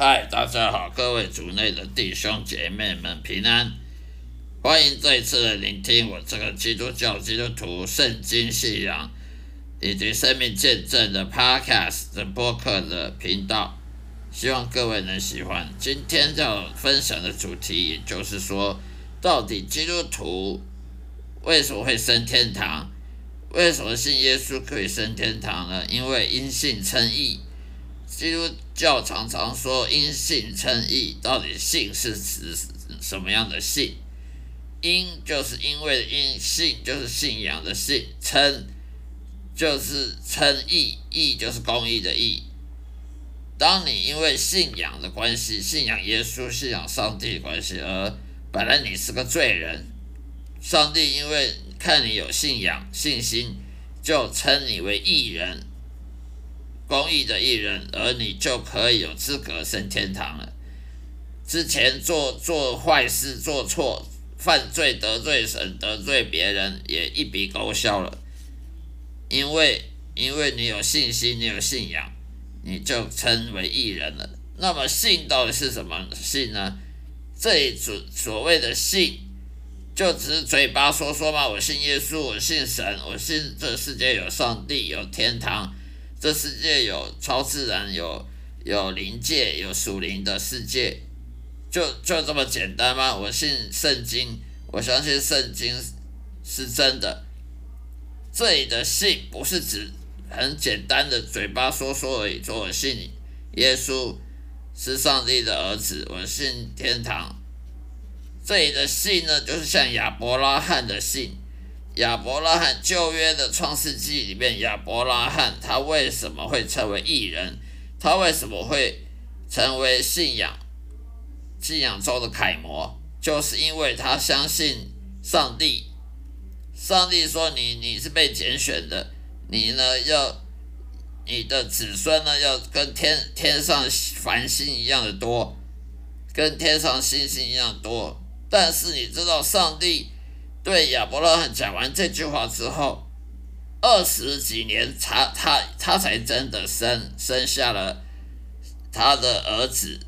嗨，大家好，各位族内的弟兄姐妹们平安，欢迎再次的聆听我这个基督教基督徒圣经信仰以及生命见证的 Podcast 的播客的频道，希望各位能喜欢。今天要分享的主题，也就是说，到底基督徒为什么会升天堂？为什么信耶稣可以升天堂呢？因为因信称义。基督教常常说因信称义，到底信是指什么样的信？因就是因为因信就是信仰的信，称就是称义，义就是公义的义。当你因为信仰的关系，信仰耶稣、信仰上帝的关系，而本来你是个罪人，上帝因为看你有信仰、信心，就称你为义人，公益的艺人，而你就可以有资格升天堂了。之前做做坏事、做错、犯罪、得罪神、得罪别人，也一笔勾销了。因为因为你有信心，你有信仰，你就称为艺人了。那么信到底是什么信呢？这一组所谓的信。就只是嘴巴说说嘛，我信耶稣，我信神，我信这世界有上帝，有天堂，这世界有超自然，有有灵界，有属灵的世界，就就这么简单吗？我信圣经，我相信圣经是真的。这里的信不是指很简单的嘴巴说说而已，说我信耶稣是上帝的儿子，我信天堂。这里的信呢，就是像亚伯拉罕的信。亚伯拉罕旧约的创世纪里面，亚伯拉罕他为什么会成为异人？他为什么会成为信仰信仰中的楷模？就是因为他相信上帝。上帝说：“你你是被拣选的，你呢要你的子孙呢要跟天天上繁星一样的多，跟天上星星一样多。”但是你知道，上帝对亚伯拉罕讲完这句话之后，二十几年，他他他才真的生生下了他的儿子。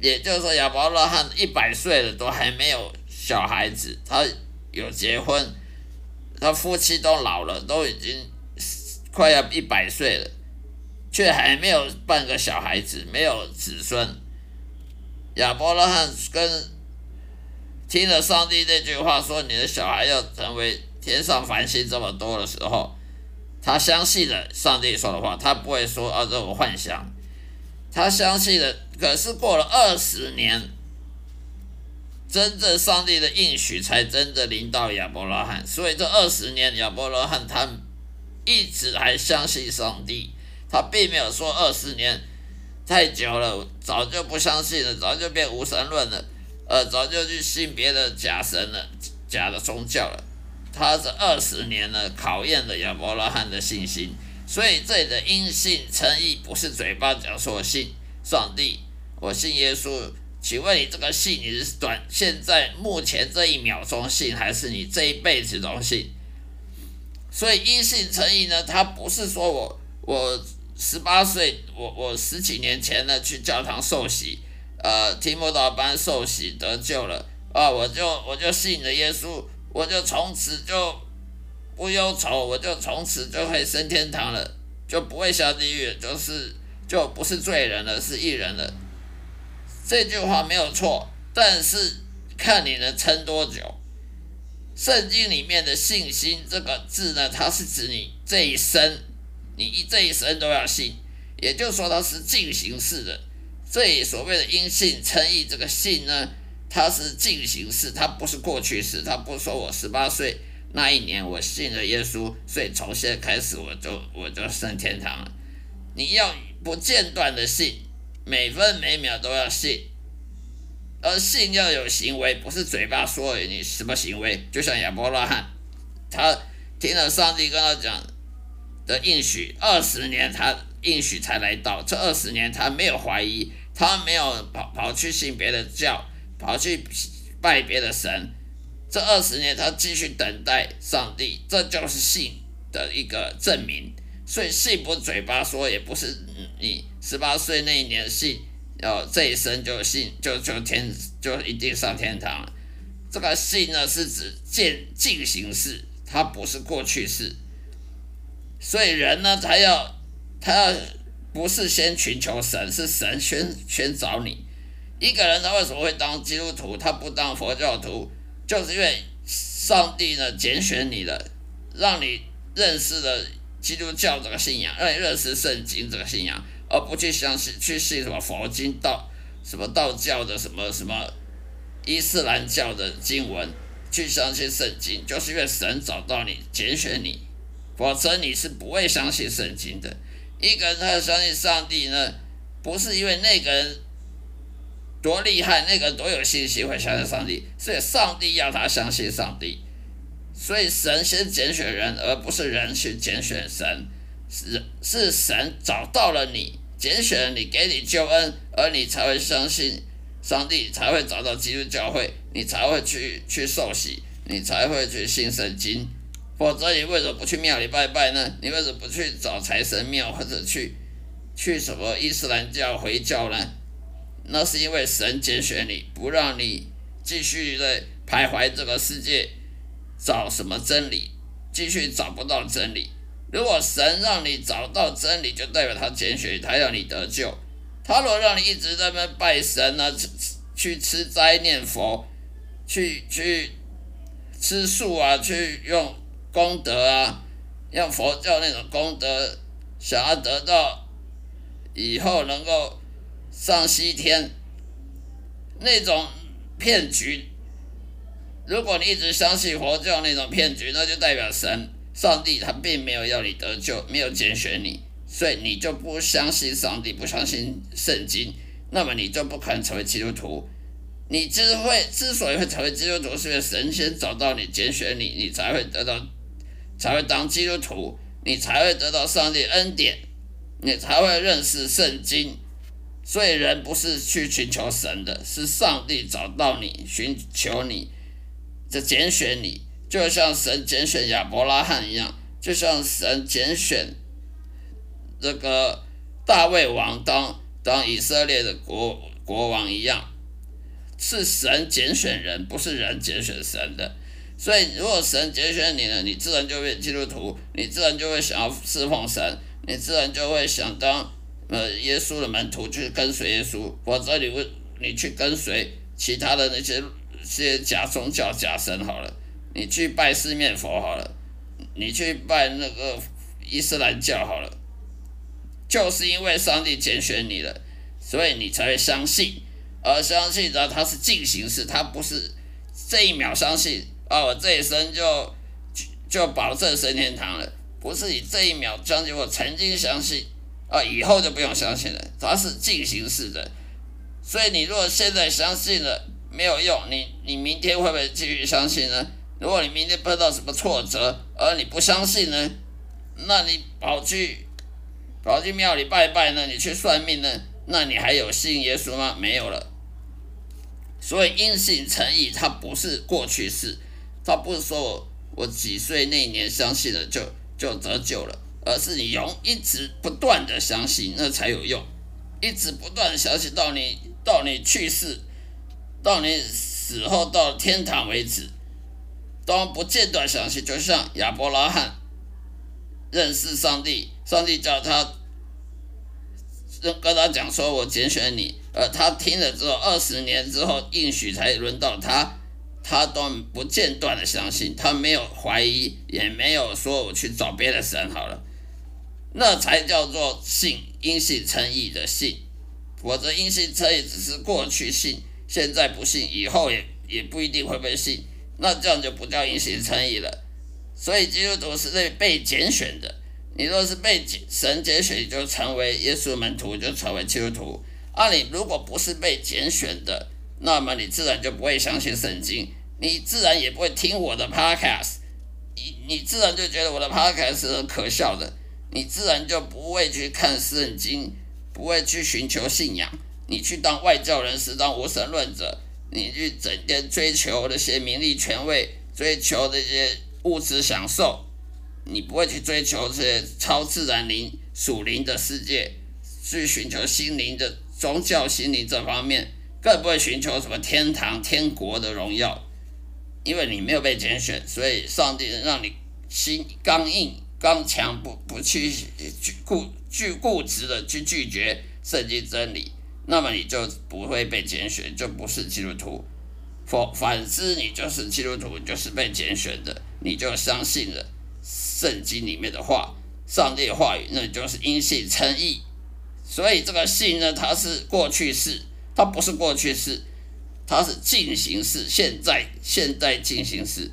也就是说，亚伯拉罕一百岁了，都还没有小孩子。他有结婚，他夫妻都老了，都已经快要一百岁了，却还没有半个小孩子，没有子孙。亚伯拉罕跟听了上帝那句话，说你的小孩要成为天上繁星这么多的时候，他相信了上帝说的话，他不会说啊这种幻想，他相信了。可是过了二十年，真正上帝的应许才真的临到亚伯拉罕，所以这二十年亚伯拉罕他一直还相信上帝，他并没有说二十年太久了，早就不相信了，早就变无神论了。呃，早就去信别的假神了，假的宗教了。他这二十年呢，考验了亚伯拉罕的信心。所以这里的因信诚意，不是嘴巴讲说信上帝，我信耶稣。请问你这个信，你是短现在目前这一秒钟信，还是你这一辈子都信？所以因信诚意呢，他不是说我我十八岁，我我十几年前呢去教堂受洗。呃，提摩达班受洗得救了啊！我就我就信了耶稣，我就从此就不忧愁，我就从此就可以升天堂了，就不会下地狱，就是就不是罪人了，是义人了。这句话没有错，但是看你能撑多久。圣经里面的信心这个字呢，它是指你这一生，你这一生都要信，也就是说它是进行式的。这里所谓的因信称义，这个信呢，它是进行式，它不是过去式。它不说我十八岁那一年我信了耶稣，所以从现在开始我就我就升天堂了。你要不间断的信，每分每秒都要信，而信要有行为，不是嘴巴说你什么行为。就像亚伯拉罕，他听了上帝跟他讲的应许，二十年他。应许才来到，这二十年他没有怀疑，他没有跑跑去信别的教，跑去拜别的神。这二十年他继续等待上帝，这就是信的一个证明。所以信不嘴巴说，也不是你十八岁那一年信要这一生就信就就天就一定上天堂。这个信呢是指进进行式，它不是过去式。所以人呢，他要他不是先寻求神，是神先先找你。一个人他为什么会当基督徒，他不当佛教徒，就是因为上帝呢拣选你了，让你认识了基督教这个信仰，让你认识圣经这个信仰，而不去相信去信什么佛经道什么道教的什么什么伊斯兰教的经文，去相信圣经，就是因为神找到你拣选你。否则你是不会相信圣经的。一个人他相信上帝呢，不是因为那个人多厉害，那个人多有信心会相信上帝，是上帝要他相信上帝。所以神先拣选人，而不是人去拣选神。是是神找到了你，拣选了你，给你救恩，而你才会相信上帝，才会找到基督教会，你才会去去受洗，你才会去信圣经。否则你为什么不去庙里拜拜呢？你为什么不去找财神庙或者去去什么伊斯兰教回教呢？那是因为神拣选你，不让你继续在徘徊这个世界找什么真理，继续找不到真理。如果神让你找到真理，就代表他拣选他要你得救。他若让你一直在那拜神呢，去去吃斋念佛，去去吃素啊，去用。功德啊，用佛教那种功德，想要得到以后能够上西天，那种骗局。如果你一直相信佛教那种骗局，那就代表神、上帝他并没有要你得救，没有拣选你，所以你就不相信上帝，不相信圣经，那么你就不可能成为基督徒。你之会之所以会成为基督徒，是因为神仙找到你，拣选你，你才会得到。才会当基督徒，你才会得到上帝恩典，你才会认识圣经。所以人不是去寻求神的，是上帝找到你，寻求你，这拣选你，就像神拣选亚伯拉罕一样，就像神拣选这个大卫王当当以色列的国国王一样，是神拣选人，不是人拣选神的。所以，如果神拣选你了，你自然就会基督徒，你自然就会想要侍奉神，你自然就会想当呃耶稣的门徒去跟随耶稣。否则，你会你去跟随其他的那些些假宗教、假神好了，你去拜四面佛好了，你去拜那个伊斯兰教好了，就是因为上帝拣选你了，所以你才会相信，而相信呢，它是进行式，它不是这一秒相信。啊！我这一生就就保证升天堂了，不是你这一秒相信，我曾经相信，啊，以后就不用相信了。它是进行式的，所以你如果现在相信了没有用，你你明天会不会继续相信呢？如果你明天碰到什么挫折，而你不相信呢，那你跑去跑去庙里拜拜呢？你去算命呢？那你还有信耶稣吗？没有了。所以因信成义，它不是过去式。他不是说我我几岁那年相信了就就得救了，而是你用一直不断的相信，那才有用，一直不断的相信到你到你去世，到你死后到天堂为止，都不间断相信。就像亚伯拉罕认识上帝，上帝叫他跟他讲说：“我拣选你。”而他听了之后，二十年之后应许才轮到他。他都不间断的相信，他没有怀疑，也没有说我去找别的神好了，那才叫做信，因信称义的信。否则因信称义只是过去信，现在不信，以后也也不一定会被信，那这样就不叫因信称义了。所以基督徒是被被拣选的，你若是被神拣选，就成为耶稣门徒，就成为基督徒。啊，你如果不是被拣选的，那么你自然就不会相信圣经，你自然也不会听我的 podcast，你你自然就觉得我的 podcast 是很可笑的，你自然就不会去看圣经，不会去寻求信仰，你去当外教人士，当无神论者，你去整天追求那些名利权位，追求这些物质享受，你不会去追求这些超自然灵属灵的世界，去寻求心灵的宗教心灵这方面，更不会寻求什么天堂、天国的荣耀，因为你没有被拣选，所以上帝让你心刚硬、刚强，不不去去固拒固执的去拒绝圣经真理，那么你就不会被拣选，就不是基督徒。反反之，你就是基督徒，你就是被拣选的，你就相信了圣经里面的话，上帝的话语，那你就是因信称义。所以这个信呢，它是过去式，它不是过去式，它是进行式，现在现在进行式，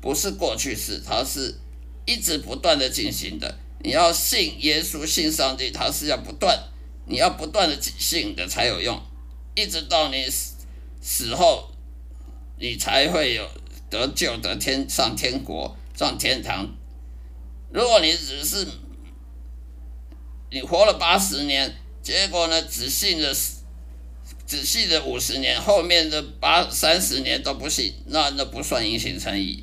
不是过去式，它是一直不断的进行的。你要信耶稣，信上帝，它是要不断，你要不断的信的才有用，一直到你死死后。你才会有得救得天上天国上天堂。如果你只是你活了八十年，结果呢只信了仔细的五十年，后面的八三十年都不信，那那不算因信称义。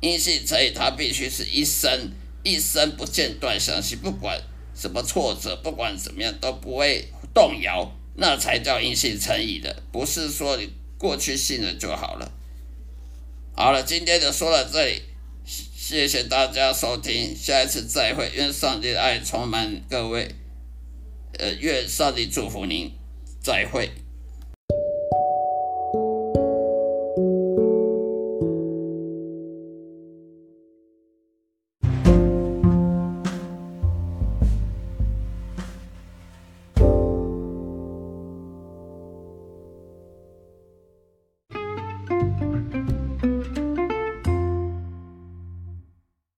因信称义，他必须是一生一生不间断相信，不管什么挫折，不管怎么样都不会动摇，那才叫因信称义的，不是说你。过去信了就好了。好了，今天就说到这里，谢谢大家收听，下一次再会。愿上帝的爱充满各位，呃，愿上帝祝福您，再会。